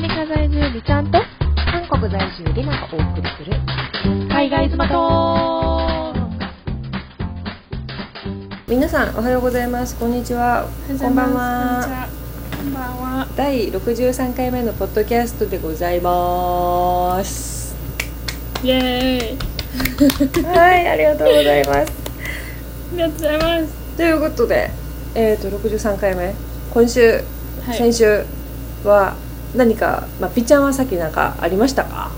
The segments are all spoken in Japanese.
メリカ在住リちゃんと。韓国在住リナがお送りする。海外妻と皆さんおはようございます。こんにちは。こんばんは。こんばんは。第63回目のポッドキャストでございます。イエーイ。はいありがとうございます。ありがとうございます。ということでえっ、ー、と63回目。今週、はい。先週は何か、まあ、ピッちゃんはさっきなんかありましたか？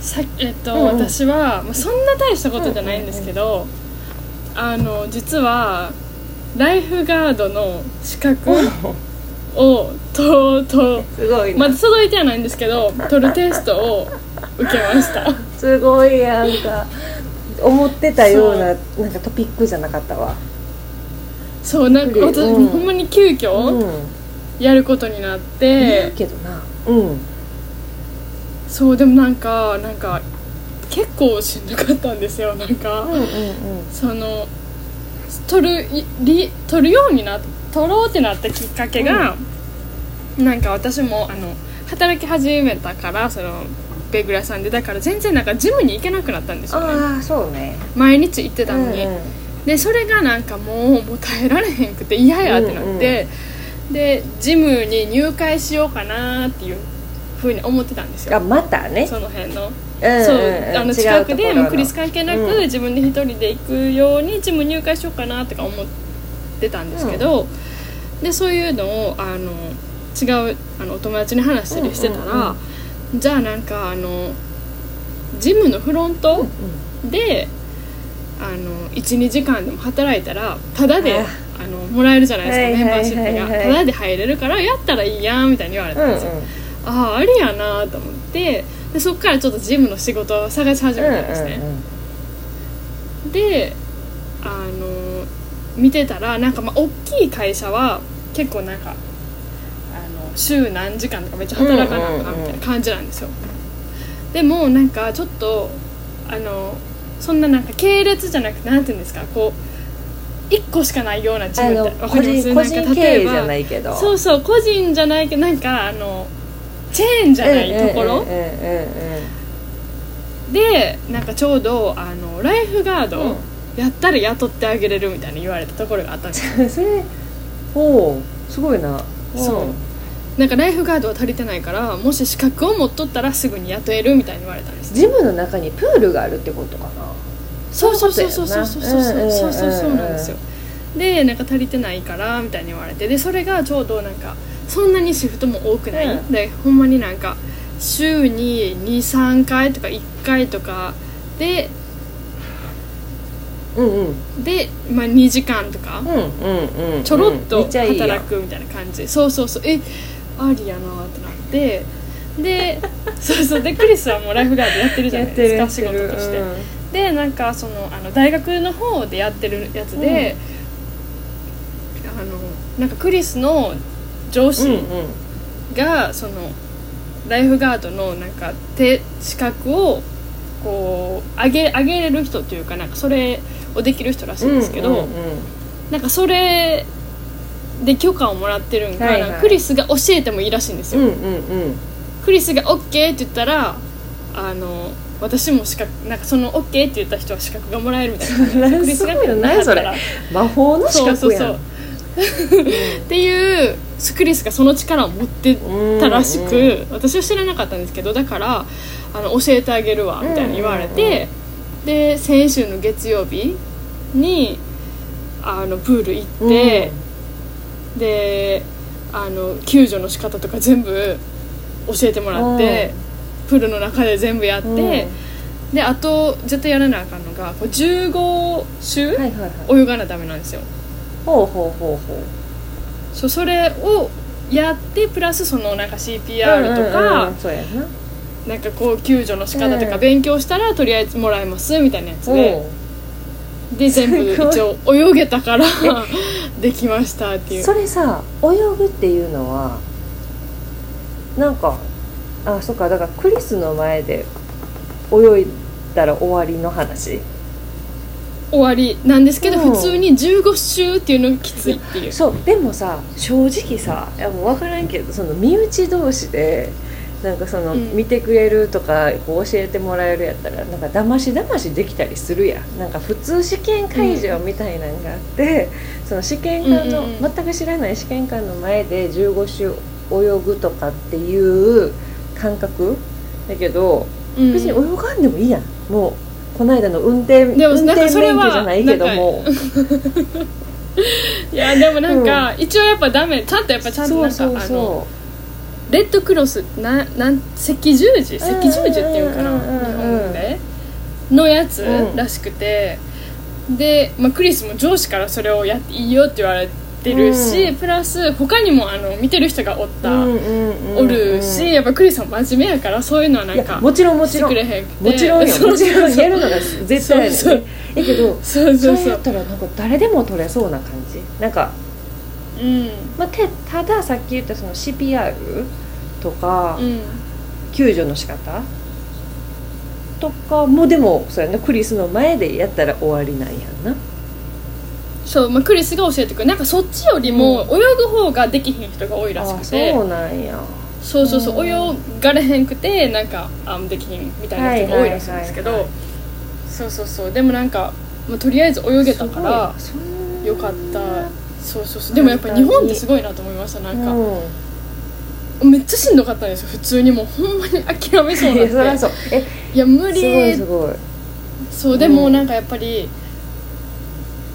さえっと、うんうん。私はまあそんな大したことじゃないんですけど、あの実はライフガードの資格をととすごいな、まだ届いてはないんですけど取るテストを受けました。すごいなんか思ってたようななんかトピックじゃなかったわ。そうなんか私、うん。ほんまに急遽うんやることになっいてる、けどな。うん。そうでもなんかなんか結構しんどかったんですよ。なんか、うんうんうん。その取るいり取るようにな取ろうってなったきっかけが、なんか私もあの働き始めたからそのベーグル屋さんでだから全然なんかジムに行けなくなったんですよね。ああそうね。毎日行ってたのに、うんうん。でそれがなんかもうもう耐えられへんくて嫌やってなって、でジムに入会しようかなっていうふうに思ってたんですよ。あまたね。その辺の。うんそううん。うんあの近くでもうクリス関係なく、うん。自分で一人で行くようにジム入会しようかなとか思ってたんですけど、でそういうのをあの違うあのお友達に話したりしてたら、うんうんじゃあなんかあのジムのフロントで、あの12時間でも働いたらタダでああのもらえるじゃないですか、はいはいメンバーシップはいはいが。タダで入れるからやったらいいやんみたいに言われうんうんたん。ですよ、ああありやなと思って。でそっからちょっとジムの仕事を探し始めたんですね、であの見てたらなんかまあ大きい会社は結構なんかあの週何時間とかめっちゃ働かなあかんみたいな感じなんですよ、でもなんかちょっとあのそんななんか系列じゃなくてなんていうんですかこう1個しかないようなジムって個人個人経営じゃいないけど。そうそう個人じゃないけどなんかあのチェーンじゃないところ、でなんかちょうどあのライフガード、うん。やったら雇ってあげれるみたいに言われたところがあったんです それおおすごいな。そう。なんかライフガードは足りてないからもし資格を持っとったらすぐに雇えるみたいに言われたんですジムの中にプールがあるってことかなそうそうそうそうそうそうそうそうそうなんですよでなんか足りてないからみたいに言われてでそれがちょうどなんかそんなにシフトも多くない、うんでほんまになんか週に23回とか1回とかでうんうんで、まあ、2時間とかうんうんうんちょろっと働くみたいな感じそうそうそうえありやなってなってでそうそうでクリスはもうライフガードやってるじゃないですか仕事として、でなんかそのあの大学の方でやってるやつで、あのなんかクリスの上司うんうん。が、そのライフガードのなんか手資格をこう上げ上げれる人というかなんかそれをできる人らしいんですけど、うんうんうん。なんかそれで許可をもらってるんか,、はいはい。クリスが教えてもいいらしいんですよ、うんうんうん。クリスが OK って言ったらあの私も資格なんかその OK って言った人は資格がもらえるみたいな。感じでクリスがな何それ。魔法の資たらそうそう格そう。や んっていうクリスがその力を持ってたらしく、うんうん私は知らなかったんですけどだからあの教えてあげるわみたいに言われて、で先週の月曜日にあのプール行って、であの救助の仕方とか全部教えてもらって、プールの中で全部やって、うん。であと絶対やらなあかんのがこう15周、はいはいはい。泳がなダメなんですよ。ほうほうほうほう。そうそれをやってプラスそのなんか CPR とか、うんうんうんそうやな。なんかこう救助の仕方とかうん。勉強したらとりあえずもらえますみたいなやつで、おで全部一応泳げたから できましたっていう。それさ泳ぐっていうのはなんかあそっかだからクリスの前で泳いだら終わりの話？終わりなんですけど、うん。普通に15周っていうのがきついっていう。そうでもさ正直さいやもう分からんけどその身内同士でなんかその、うん。見てくれるとかこう教えてもらえるやったらなんかだましだましできたりするやん。なんか普通試験会場みたいなのがあって、その試験官の、うんうんうん。全く知らない試験官の前で15周泳ぐとかっていう感覚だけどうん。別に泳がんでもいいやん。もうこの間の運転でも運転免許じゃないけども。いやでもなんか、一応やっぱダメ。ちゃんとやっぱちゃんとなんかあのそレッドクロスななん赤十字？赤十字っていうかな？うんうんうんうん。日本で？のやつうんらしくて、で、まあ、クリスも上司からそれをやっていいよって言われてるし、うん。プラス他にもあの見てる人がおった、うんうんおるしやっぱクリスも真面目やからそういうのはなんかもちろんもちろん。もちろんよ。もちろんやるのが絶対やねえけどそうそうそう。そうやったらなんか誰でも取れそうな感じ。なんか、うん。まあ、てたださっき言ったその CPR とか、うん。救助の仕方？とかもでもそうやねクリスの前でやったら終わりなんやんなそう、まあ、クリスが教えてくれる。なんかそっちよりも泳ぐ方ができひん人が多いらしあくて。そうなんや。そうそうそううん。泳がれへんくてなんかあできひんみたいな人が多いらしいんですけど、はいはいはいそうそうそう。でもなんか、まあ、とりあえず泳げたからよかった。そうそうそう。でもやっぱ日本ってすごいなと思いました。なんか、うん。めっちゃしんどかったんですよ。普通にもうほんまに諦めそうなって。いや無理。すごいすごい。そうでもなんかやっぱり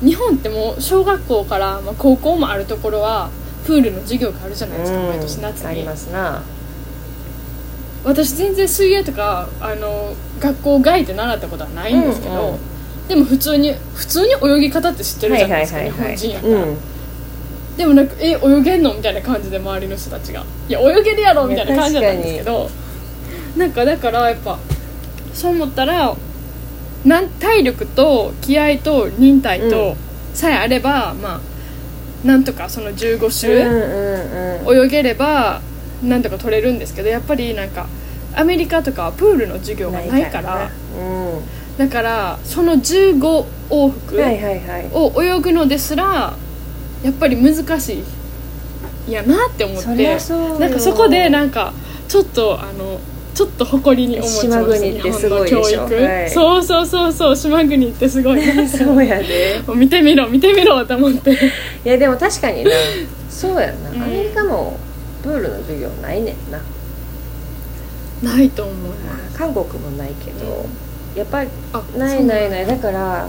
日本ってもう小学校から、まあ、高校もあるところはプールの授業があるじゃないですか、毎年夏に。ありますな。私全然水泳とかあの学校外で習ったことはないんですけど、うんうん。でも普通に普通に泳ぎ方って知ってるじゃないですか、日本人やったら、うん。でもなんかえ泳げんのみたいな感じで周りの人たちがいや泳げるやろみたいな感じだったんですけどなんかだからやっぱそう思ったらなん体力と気合と忍耐とさえあれば、まあなんとかその15うん周うんうん。泳げればなんとか取れるんですけどやっぱりなんかアメリカとかはプールの授業がないからうん。だからその15往復を泳ぐのですらやっぱり難しいやなって思って。なんかそこでなんかちょっとあのちょっと誇りに思っ国ってすごいはい。そうそうそうそう。島国ってすごい。そうやで。見てみろ見てみろと思って。いやでも確かにな。そうやんな、うん。アメリカもプールの授業ないねんな。ないと思います韓国もないけど、やっぱりあないないない。だから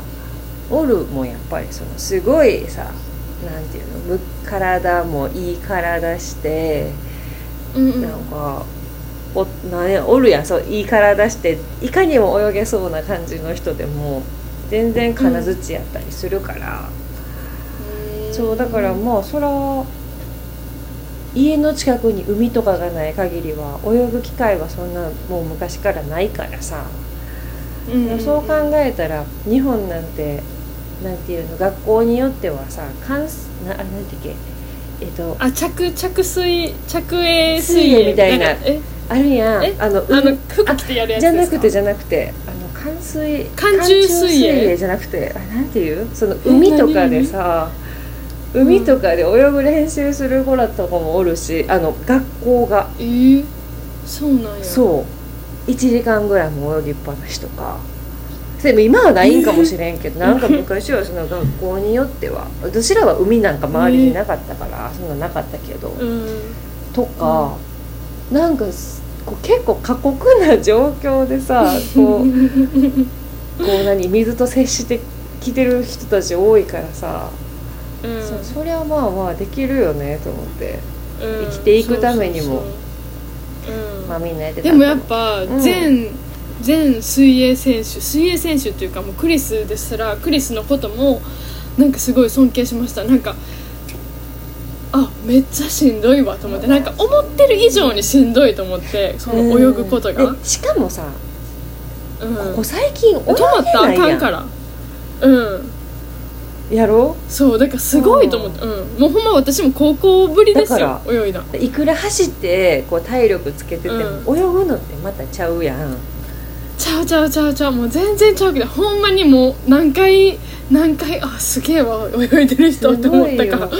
おるもやっぱりそのすごいさなんていうのむ体もいい体して、うんうん。なんかおなおるやん。そういい体していかにも泳げそうな感じの人でも全然金槌やったりするから、そうだからもうそら家の近くに海とかがない限りは泳ぐ機会はそんなもう昔からないからさ、うん。うんそう考えたら日本なんてなんていうの学校によってはさ関すなあなんていうっけえっとあ着着水着泳水水泳みたいな。え？あるや。んえ？あのあの海服着てやるやつじゃですか？なくてじゃなくてあの寒水寒中水泳。寒じゃなくてあなんていう？その海とかでさ海とかで泳ぐ練習する子らとかもおるしあの学校が。え？ー、そうなんや。そう。1時間ぐらいも泳ぎっぱなしとか。でも今はないんかもしれんけど、なんか昔はその学校によっては私らは海なんか周りになかったから、そんななかったけど、うん。とか、なんかすこう結構過酷な状況でさ こうこう何水と接してきてる人たち多いからさ、うん。そそりゃまあまあできるよねと思って、うん。生きていくためにも。まあみんなやってたでもやっぱうん。全、全水泳選手水泳選手っていうかもうクリスですらクリスのこともなんかすごい尊敬しました。なんかあめっちゃしんどいわと思って。なんか思ってる以上にしんどいと思ってその泳ぐことが、しかもさうん、ここ最近泳げ止まったらあかんから。うん。やろ？そうだからすごいと思って、うん、もうほんま私も高校ぶりですよ泳いだ。いくら走ってこう体力つけてても、う泳ぐのってまたちゃうやん。ちゃうちゃうちゃうちゃう。もう全然ちゃうけどほんまにもう何回何回あすげえわ泳いでる人って思ったから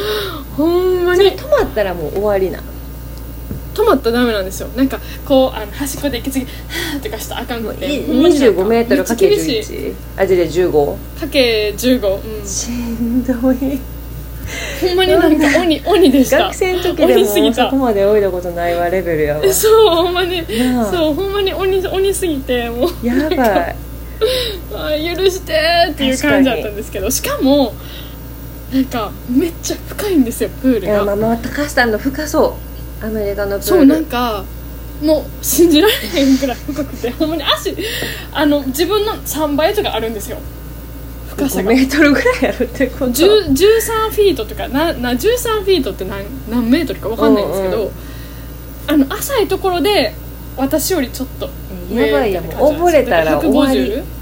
ほんまに。止まったらもう終わりな止まったらダメなんですよ。なんかこうあの端っこで息継ぎはーとかしたらあかんくて。いほんまになんか25メートルかけめっちゃ厳しい。11あじゃあ15かけ15うん。しんどい。ほんまになんか鬼 鬼でした。学生の時でもそこまで泳いだことないわレベルやわそうほんまに。そうほんまに鬼鬼すぎてもう。やばい。あー許してーっていう感じだったんですけどしかもなんかめっちゃ深いんですよプールいやまがあまあ高橋さんの深そう。アメリカのプール。そうなんかもう信じられへんくらい深くて。ほんまに足あの自分の3倍とかあるんですよ。深さ5がメートルぐらいあるってこと。10 13フィートとかなな13フィートって何何メートルか分かんないんですけど、うんうん。あの浅いところで私よりちょっと上やばいやもう溺れたら終わり。150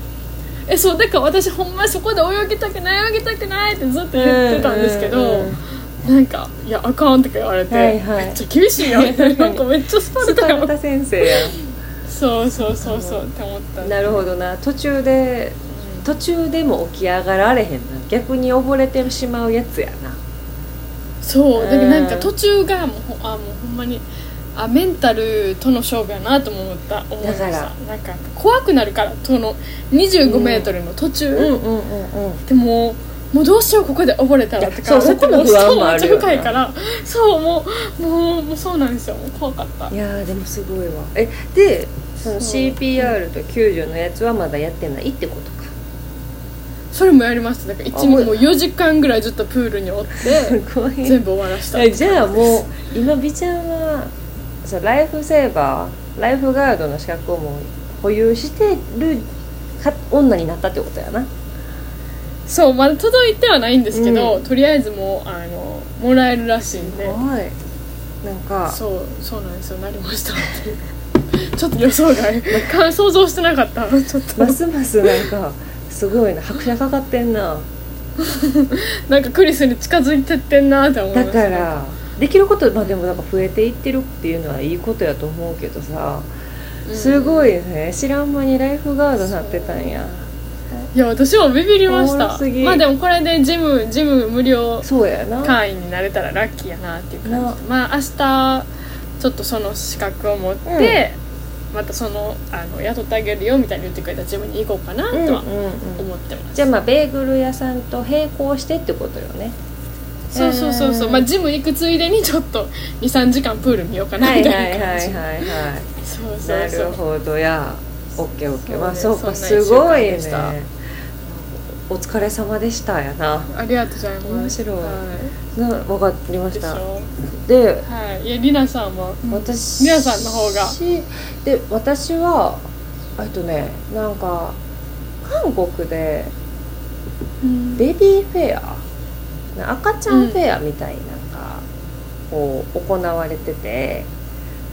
えそうだから私ほんまそこで泳ぎたくない泳ぎたくないってずっと言ってたんですけど、うんうんうんなんか「いやあかん」とか言われて、はいはい。めっちゃ厳しいよみたいななんかめっちゃスパルタよスパルタ先生やそうそうそうそうって思った。なるほどな。途中で途中でも起き上がられへんな。逆に溺れてしまうやつやな。そうだけどなんかうん。途中がもうほあもうほんまにあメンタルとの勝負やなとも思った。思いました。だからなんか怖くなるからその2 5メートルの途中、でももうどうしようここで溺れたらとかそうそこの不安もあるよな。めっちゃ深いからそうもうもうもうそうなんですよ怖かった。いやーでもすごいわ。えでその CPR と救助のやつはまだやってないってことか。それもやりました。だから一もうもう4時間ぐらいずっとプールにおって 全部終わらしたえじゃあもう今美ちゃんはそうライフセーバーライフガードの資格をもう保有してるか女になったってことやな。そうまだ届いてはないんですけど、うん。とりあえずもうあのもらえるらしいんで。はい。なんかそうそうなんですよ。なりました。っ てちょっと予想外。か 想像してなかった。ちょっと。ますますなんかすごいな。拍車かかってんな。なんかクリスに近づいてってんなって思いまた、からできることまあでもなんか増えていってるっていうのはいいことやと思うけどさうん。すごいね。知らん間にライフガードなってたんや。いや私もビビりました。すぎ。まあでもこれでジムジム無料そうやな。会員になれたらラッキーやなっていう感じ。でまあ明日ちょっとその資格を持って、またそのあの雇ってあげるよみたいに言ってくれたジムに行こうかなとはうんうんうん。思ってます、じゃあまあベーグル屋さんと並行してってことよねそうそうそうそう、うん。まあジム行くついでにちょっと23時間プール見ようかなみはいはいたいな感じ、はいはい。はいそうそうなそうるほど。やオッケーオッケー。まあそうかすごいね。お疲れ様でしたやな。ありがとうございます。面白い。はな分かりまい、した。ではい。いやりなさんも私皆さんの方が。で私はあとねなんか韓国でうん。ベビーフェアな赤ちゃんフェアみたいなんか、こう行われてて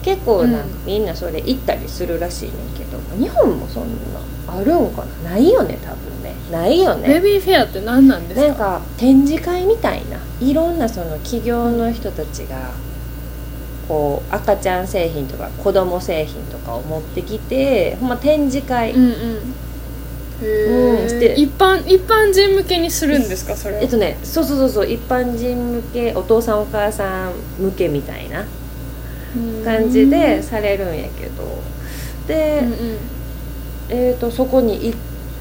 結構なんかうんみんなそれ行ったりするらしいねんけど日本もそんなあるんかな？ないよね多分ね。ないよね。ベビーフェアって何なんですか？なんか展示会みたいな。いろんなその企業の人たちがこう赤ちゃん製品とか子供製品とかを持ってきてほんま展示会、うんうんうんで一般一般人向けにするんですか？それえっとねそうそうそうそう。一般人向けお父さんお母さん向けみたいな感じでされるんやけど。で、うんうん。えー、とそこに行っ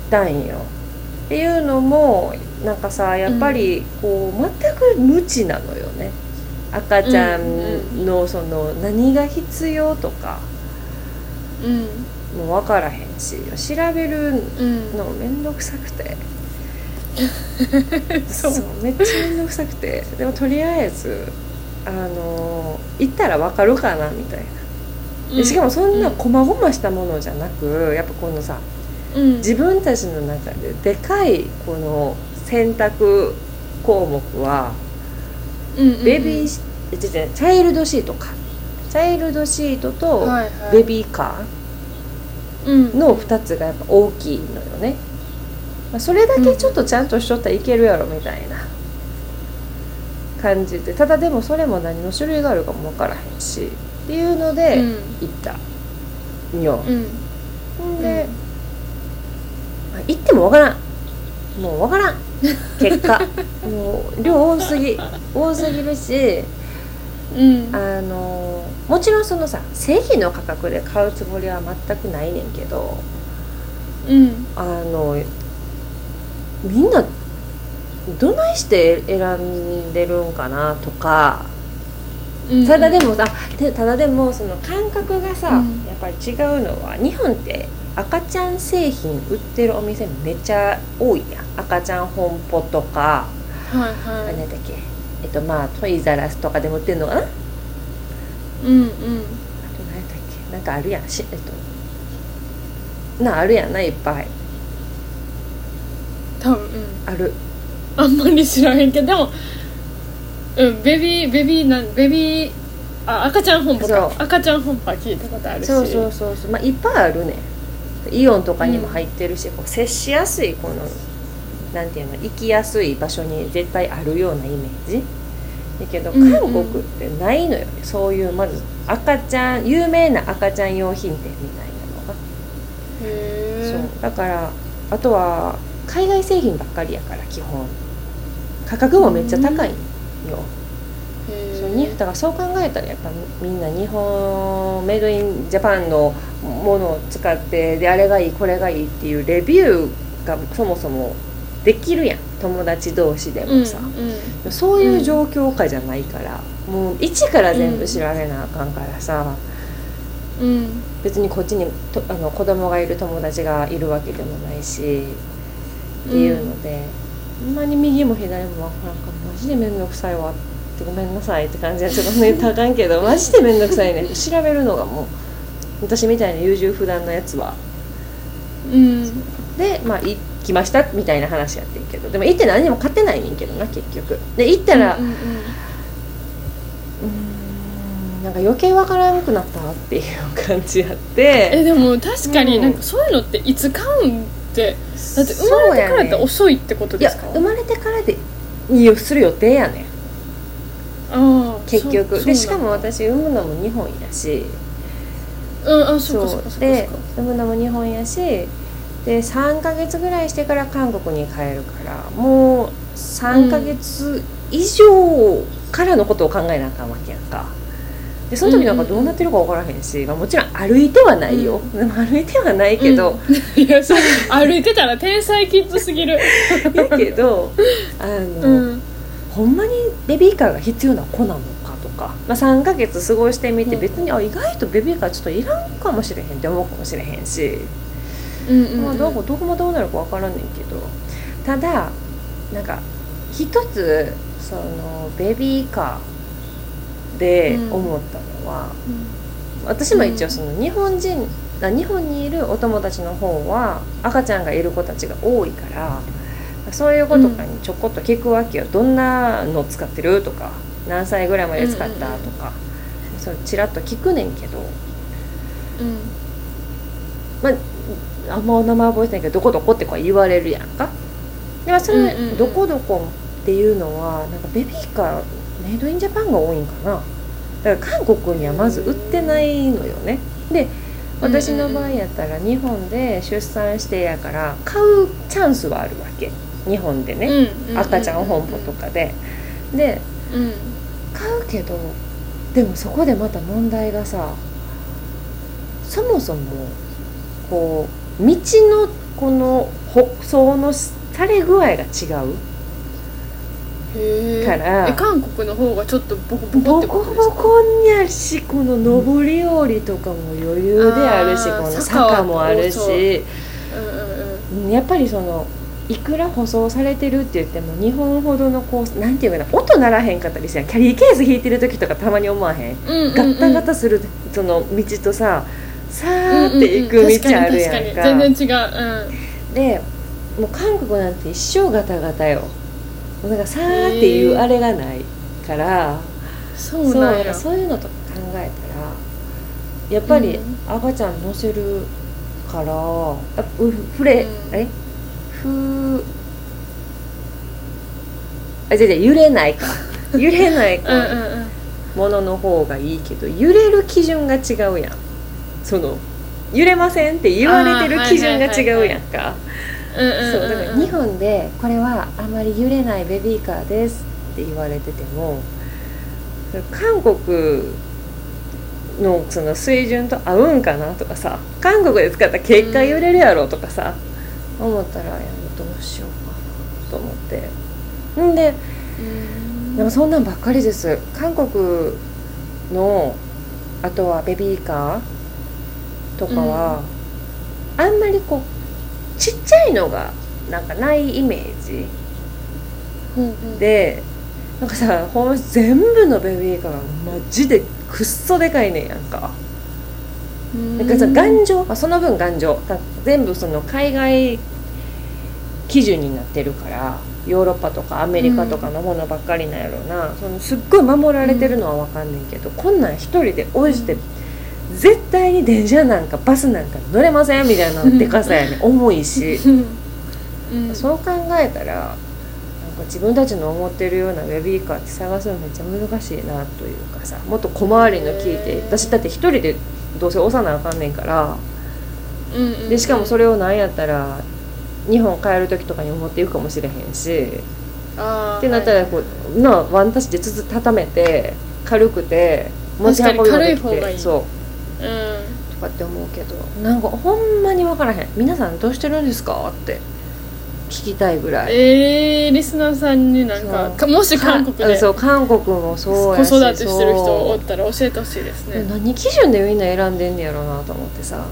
たんよ。っていうのもなんかさやっぱりこう全く無知なのよね。赤ちゃんのその何が必要とか。うんも分からへんし調べるうん。の面倒くさくて。そうめっちゃ面倒くさくて。でもとりあえずあの行ったら分かるかなみたいな。でしかもそんな細々したものじゃなくやっぱこのさうん。自分たちの中ででかいこの選択項目はうんうんうん。ベビーチャイルドシートか。チャイルドシートとはいはい。ベビーカうんーの2つがやっぱ大きいのよね、まあ、それだけちょっとちゃんとしとったらいけるやろみたいな感じで。ただでもそれも何の種類があるかも分からへんしっていうのでうん。行った。んよ、うん。ほんで、行ってもわからん。もうわからん。結果。もう量多すぎ。多すぎるしうん。あのもちろんそのさ製品の価格で買うつもりは全くないねんけどうん。あのみんなどないして選んでるんかなとかうん。ただでもさでただでもその感覚がさ、うん。やっぱり違うのは日本って赤ちゃん製品売ってるお店めっちゃ多いやん。赤ちゃん本舗とか、はいはあい何だっけ？えっとまあトイザラスとかでも売ってるのかな？あとうん。うん何だっけ？なんかあるやん。しえっとなあるやんないっぱい。多分。うんある。あんまり知らへんけどでもうんベビーベビーなんベビーあ赤ちゃん本舗か。そう。赤ちゃん本舗は聞いたことあるし。そうそうそうそう。まあいっぱいあるね。イオンとかにも入ってるし、こう接しやすいこのなんていうの行きやすい場所に絶対あるようなイメージだけどうんうん。韓国ってないのよ。ね、そういうまず赤ちゃん有名な赤ちゃん用品店みたいなのが、そう。だからあとは海外製品ばっかりやから基本。価格もめっちゃ高いよ、そうにだからそう考えたらやっぱみんな日本メイドインジャパンのものを使ってであれがいいこれがいいっていうレビューがそもそもできるやん友達同士でうんもさ、そういう状況下じゃないから、もう一から全部調べなあかんからさ、うん。うん別にこっちにとあの子供がいる友達がいるわけでもないしっていうので、ほん。まに右も左もわからんからマジで面倒くさいわってごめんなさいって感じはちょっとねたかんけど マジで面倒くさいね調べるのがもう私みたいな優柔不断なやつは。うん。でまあ行きましたみたいな話やってんけど。でも行って何にも買ってないねんけどな結局。で行ったら、うんうんなんか余計わからんくなったっていう感じやって。えでも確かにうん。なんかそういうのっていつ買うんってだって生まれてからって遅いってことですか？生まれてからでいいする予定やねん。ああ結局。でしかも私産むのも日本やし。うんあそうかそうかそうかで産むのも日本やしで3ヶ月ぐらいしてから韓国に帰るからもう3ヶ月以上からのことを考えなあかんわけやんか。でその時なんかどうなってるか分からへんし、まあ、もちろん歩いてはないよ、でも歩いてはないけど、うん。いやそう歩いてたら天才キッズすぎる。やけどあの、うん。ほんまにベビーカーが必要な子なのかとか、まあ、3ヶ月過ごしてみてうん。別に、あ意外とベビーカーちょっといらんかもしれへんって思うかもしれへんし、うんうんまあ、どこどこもどうなるか分からんねんけど。ただなんか一つそのベビーカーで思ったのは、私も一応その日本人あ日本にいるお友達の方は赤ちゃんがいる子たちが多いからそういう子とかにちょこっと聞くわけよ、どんなの使ってるとか何歳ぐらいまで使ったとか、そうちらっと聞くねんけど。うん。まああんまお名前覚えてないけどどこどこってこう言われるやんか。でもそれ、うんうんうん。どこどこっていうのはなんかベビーカーメイドインジャパンが多いんかな。だから韓国にはまず売ってないのよね。で私の場合やったら日本で出産してやから買うチャンスはあるわけ。日本でね、うん赤ちゃん本舗とかで。でうん。買うけどでもそこでまた問題がさそもそもこう道のこの舗装のされ具合が違うから。え韓国の方がちょっとボコボコボってこコとですか？ボコにあるしこの上り下りとかも余裕であるしあーこの坂もあるし。う。んうんうん。うんやっぱりそのいくら舗装されてるって言っても日本ほどのこうなんていうかな音鳴らへんかったりしてキャリーケース引いてる時とかたまに思わへん？うんうんうん。ガッタガタするその道とささーって行く道あるやんか,、全然違う。でもう韓国なんて一生ガタガタよ。もうなんかさーっていうあれがないから、うんそうそうなんや。そういうのとか考えたらやっぱりうん。赤ちゃん乗せるからあうふれ、うん。え？ふあ違う違う揺れないか。揺れないか。うんうんうん。ものの方がいいけど揺れる基準が違うやんその揺れませんって言われてる基準が違うやんか。うんうんうんうん。そうだから日本でこれはあまり揺れないベビーカーですって言われてても韓国のその水準と合うんかなとかさ韓国で使ったら結果揺れるやろとかさ、思ったらいやどうしようかなと思って。んででもそんなんばっかりです。韓国のあとはベビーカーとかは、あんまりこうちっちゃいのがなんかないイメージうんうん。でなんかさほん全部のベビーカーがマジでくっそでかいねんやんか。うん。なんかさ頑丈、まあ、その分頑丈。だ全部その海外基準になってるからヨーロッパとかアメリカとかのものばっかりなんやろうな、そのすっごい守られてるのは分かんねんけど、こんなん一人で応じて絶対に電車なんかバスなんか乗れませんみたいなでかさやねん。重いし。うん。そう考えたらなんか自分たちの思ってるようなベビーカーって探すのめっちゃ難しいなというかさもっと小回りの聞いて私だって一人でどうせ押さなあかんねんから。うんうん。でしかもそれをなんやったら日本帰る時とかに持っていくかもしれへんし。ってなったらこうなワンタッチでつつ畳めて軽くて持ち運びもできて。そう。うんとかって思うけどなんかほんまに分からへん。皆さんどうしてるんですかって聞きたいぐらい。えー、リスナーさんになんかかもし韓国かでそう韓国もそう子やし育てしてる人おったら教えてほしいですね。何基準でみんな選んでんねやろうなと思ってさ。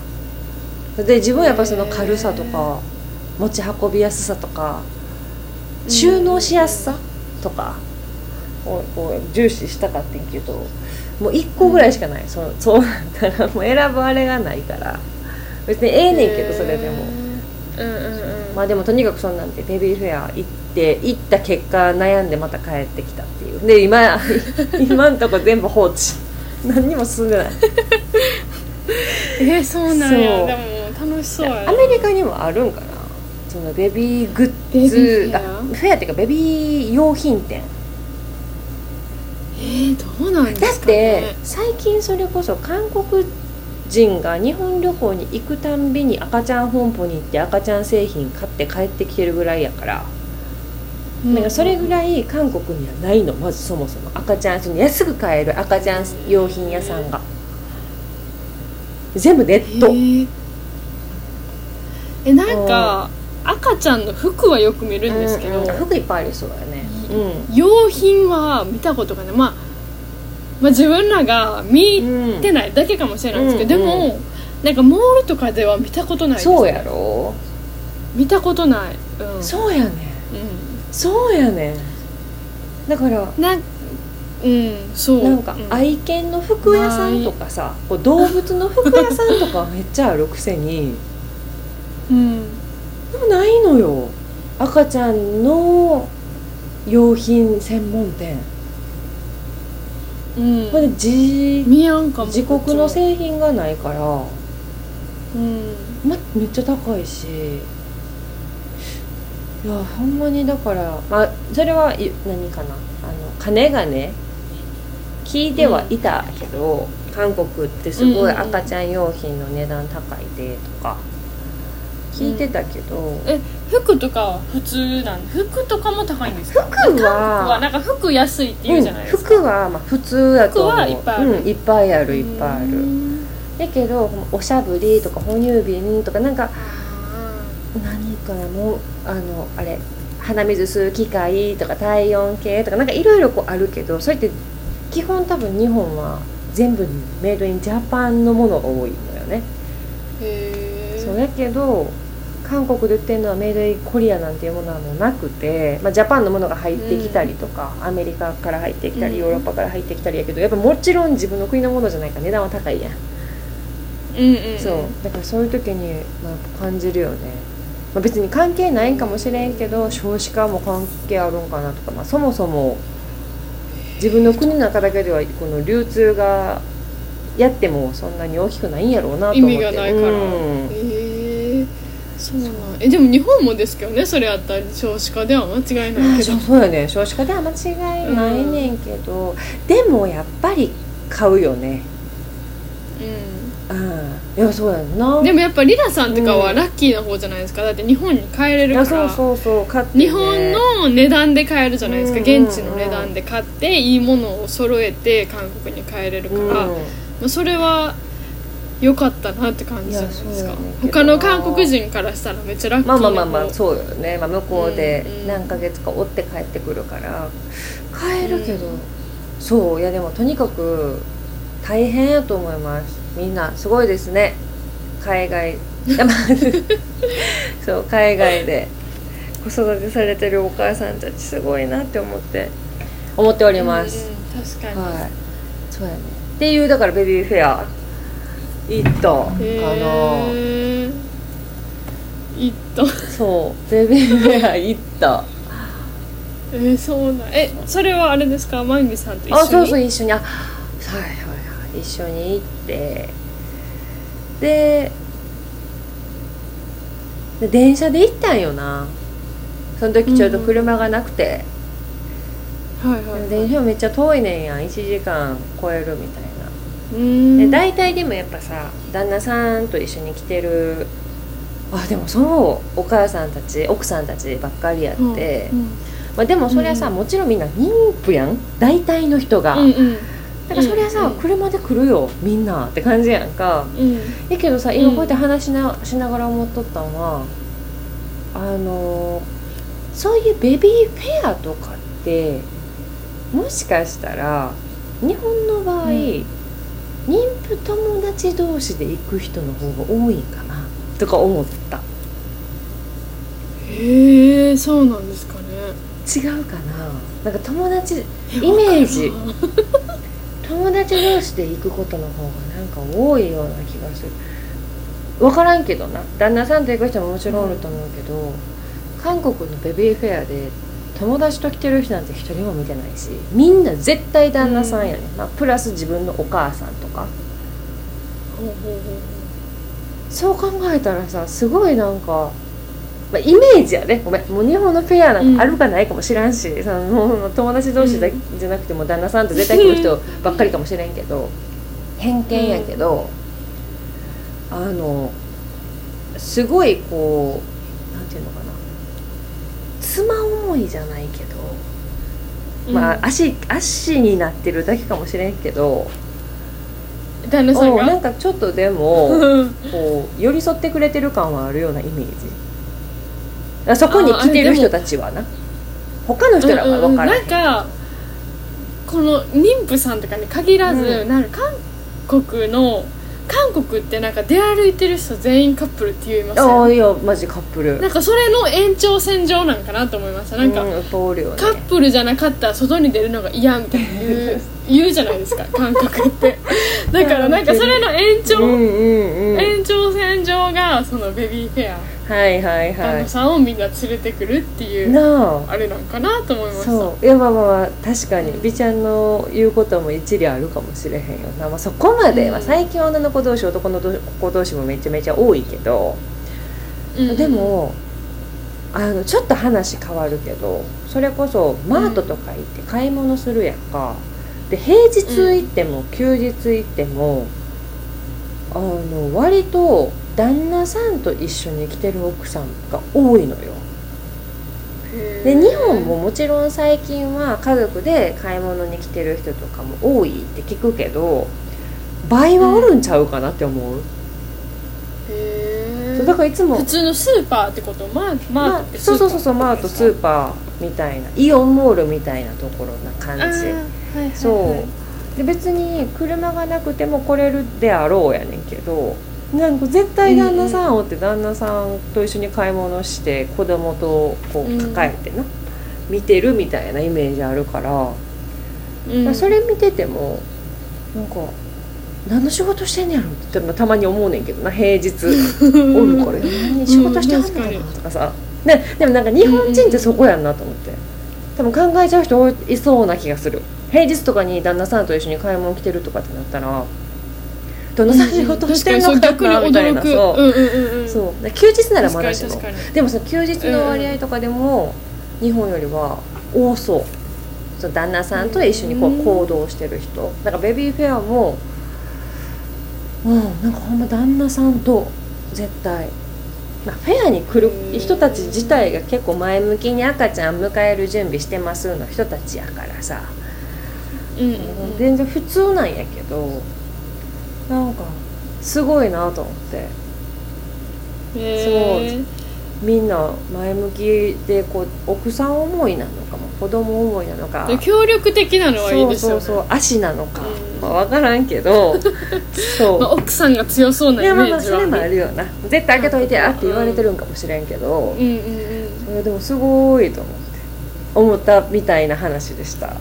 で自分はやっぱその軽さとか持ち運びやすさとか収納しやすさとかをこう重視したかってんけどもう1個ぐらいしかない、そう そうなったら。もう選ぶあれがないから。別にええねんけどそれでも。うんうんうん。まあでもとにかくそんなんでベビーフェア行って行った結果悩んでまた帰ってきたっていう。で今 今んとこ全部放置。何にも進んでない。えー、そうなんや。そう。でも楽しそうやな。アメリカにもあるんかな。そのベビーグッズーフェア？あフェアっていうかベビー用品店。えー、どうなんでだっすか、ね、て最近それこそ韓国人が日本旅行に行くたんびに赤ちゃん本舗に行って赤ちゃん製品買って帰ってきてるぐらいやから。なんかそれぐいらい韓国にはないのまずそもそも。赤ちゃんその安く買える赤ちゃん用品屋さんが。全部ネット、えなんか赤ちゃんの服はよく見るんですけど、うんうん。服いっぱいありそうだよね。う用品は見たことがない、まあ、まあ自分らが見ん、てないだけかもしれないですけど、うんでもなんかモールとかでは見たことないです。そうやろ？見たことない、うん、そうやねん。うそうやねん。だからんなんうんそう。なんかうん。愛犬の服屋さんとかさこう動物の服屋さんとかめっちゃあるくせに。うん。でもないのよ。赤ちゃんの用品専門店。うん。これ自見やんかも自国の製品がないから、うん。ま、めっちゃ高いし。いやほんまにだから、まあ、それはい何かな。あの金がね聞いてはいたけど、韓国ってすごい赤ちゃん用品の値段高いでとか聞いてたけど、え服とかは普通なん服とかも高いんですか？服ははなんか服安いって言うじゃないですか、うん服はまあ普通だと思う。服はいっぱいある。うん、いっぱいあるいっぱいある。うん。だけどおしゃぶりとか哺乳瓶とかなんかあ何かなもうあのあれ鼻水吸う機械とか体温計とかなんかいろいろこうあるけどそれって基本多分日本は全部メイドインジャパンのものが多いのよね、ーへえそうやけど韓国で売ってるのはメイドインコリアなんていうものはもうなくて、まあ、ジャパンのものが入ってきたりとか、アメリカから入ってきたりうん。ヨーロッパから入ってきたりやけどやっぱもちろん自分の国のものじゃないから値段は高いやん。うんうんそう。だからそういう時に、まあ、感じるよね、まあ、別に関係ないんかもしれんけど少子化も関係あるんかなとか、まあ、そもそも自分の国の中だけではこの流通がやってもそんなに大きくないんやろうなと思って。意味がないから、うん。へえそう。なんえでも日本もですけどねそれやったら少子化では間違いないけど。そうそうやね。少子化では間違いないねんけど、でもやっぱり買うよね。うん。いやそうやんな。でもやっぱリラさんとかはうんラッキーな方じゃないですか。だって日本に帰れいるから。やそうそうそうね。日本の値段で買えるじゃないですか、うん。うんうん現地の値段で買っていいものを揃えて韓国に帰れるから、まうん。あそれは良かったなって感じじゃないですか。やね他の韓国人からしたらめっちゃラッキーな方まあまあまあまあそうよね、まあ、向こうでうんうん。何ヶ月か追って帰ってくるから。帰るけど、そういやでもとにかく大変やと思います。みんなすごいですね。海外。そう海外で。子育てされてるお母さんたちすごいなって思って。思っております、うんうん確かに、はい。そうやね。っていうだからベビーフェア行ったかなへー。いったそう。ベビーフェア行ったえー、そうなえそれはあれですか？まゆみさんと一緒に？あそうそう一緒に。あはいはいはい。一緒に行って。でで電車で行ったんよな。その時ちょうど車がなくて、はいはい、はい、電車めっちゃ遠いねんやん。1時間超えるみたいで大体でもやっぱさ旦那さんと一緒に来てるあでもそうお母さんたち奥さんたちばっかりやって、うんまあ、でもそりゃさ、うん。もちろんみんな妊婦やん。大体の人が、うんうん。だからそりゃさ、うん車で来るよみんなって感じやんか。うん。やけどさ今こうやって話しな,、しながら思っとったんはあのそういうベビーフェアとかってもしかしたら日本の場合、ん妊婦友達同士で行く人の方が多いんかなとか思った。へえそうなんですかね。違うかな。なんか友達イメージ。友達同士で行くことの方がなんか多いような気がする。分からんけどな。旦那さんと行く人ももちろんおると思うけど、韓国のベビーフェアで友達と来てる人なんて一人も見てないしみんな絶対旦那さんやね、まあ、プラス自分のお母さんとか。ほうほうほうそう考えたらさすごいなんか、まあ、イメージやね。ごめん。もう日本のフェアなん。かあるかないかもしらんし、そのもう友達同士だけじゃなくても旦那さんと絶対来る人ばっかりかもしれんけど偏見やけど、あのすごいこうなんていうのかな妻思いじゃないけど、まあ足足になってるだけかもしれんけど、うん旦那さんおなんがかちょっとでも。こう寄り添ってくれてる感はあるようなイメージ。あそこに来てる人たちはな。他の人らは分からうん。うん。なんかこの妊婦さんとかに限らず、うん。なんか韓国の韓国ってなんか出歩いてる人全員カップルって言いますあよあいやマジカップル。なんかそれの延長線上なんかなと思いましたなんか、うん、通るよね。カップルじゃなかったら外に出るのが嫌みたいな言う 言うじゃないですか韓国って。だからなんかそれの延長、うんうんうん。延長線上がそのベビーフェアはいはい旦那はいさんをみんな連れてくるっていうなあ。あれなんかなと思いました。そう。いやまあまあまあ確かに。美ちゃんの言うことも一理あるかもしれへんよな、まあ、そこまで、うん。まあ、最近女の子同士男の子同士もめちゃめちゃ多いけど、うん。でもあのちょっと話変わるけどそれこそマートとか行って買い物するやんか、で平日行っても休日行っても、あの割と旦那さんと一緒に来てる奥さんが多いのよ。で日本ももちろん最近は家族で買い物に来てる人とかも多いって聞くけど倍はおるんちゃうかなって思う、へそうだからいつも普通のスーパーってこと？マーマートってスーパー？そうそうそうそうマートスーパーみたいなイオンモールみたいなところな感じ。はいはいそうで別に車がなくても来れるであろうやねんけどなんか絶対旦那さんおって旦那さんと一緒に買い物して子供とこう抱えてな、見てるみたいなイメージあるから、うん。それ見ててもなんか何の仕事してんねやろってたまに思うねんけどな平日。おるから何仕事してはんの？かなとかさ、ね、でもなんか日本人ってそこやんなと思って。多分考えちゃう人いそうな気がする。平日とかに旦那さんと一緒に買い物来てるとかってなったらどんな仕事してんのかなみたいな確そう。休日ならまだしも。でもその休日の割合とかでも日本よりは多そう。その旦那さんと一緒にこううん。行動してる人。だからベビーフェアもうんなんかほんま旦那さんと絶対、まあ、フェアに来る人たち自体が結構前向きに赤ちゃん迎える準備してますの人たちやからさ、うん。全然普通なんやけどなんかすごいなと思って。へー。みんな前向きでこう奥さん思いなのかも子供思いなのか。で協力的なのはいいですよね。そうそうそう足なのか、うん。まあ、分からんけど。そう、まあ、奥さんが強そうないイやメージはまあまあそれもあるよな。絶対開けといてやって言われてるんかもしれんけど、うんうんうん。それでもすごいと思って。思ったみたいな話でした、は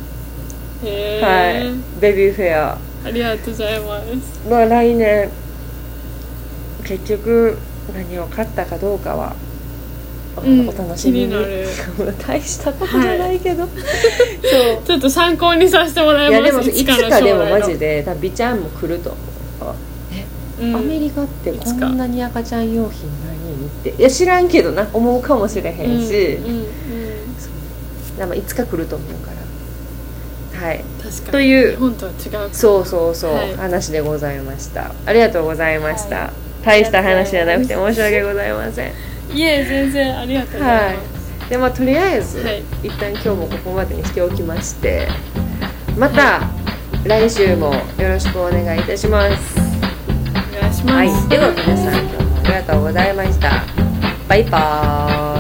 い。ベビーフェアありがとうございます。まあ来年結局何を買ったかどうかは、お楽しみに 大したことじゃないけど、そう。ちょっと参考にさせてもらいます。いやでもいつのかでもマジで多分美ちゃんも来ると思う。うん。アメリカってこんなに赤ちゃん用品ないって。いや知らんけどな思うかもしれへんし、うんうんうん。いつか来ると思うから。はいという日本とは違うそうそうそう、はい。話でございました。ありがとうございました、はい。大した話じゃなくて申し訳ございません。いえ全然ありがとうございはます、い。でまあとりあえず、はい。一旦今日もここまでにしておきましてまた来週もよろしくお願いいたします。お願いします、はい、では皆さん今日もありがとうございました。バイバーイ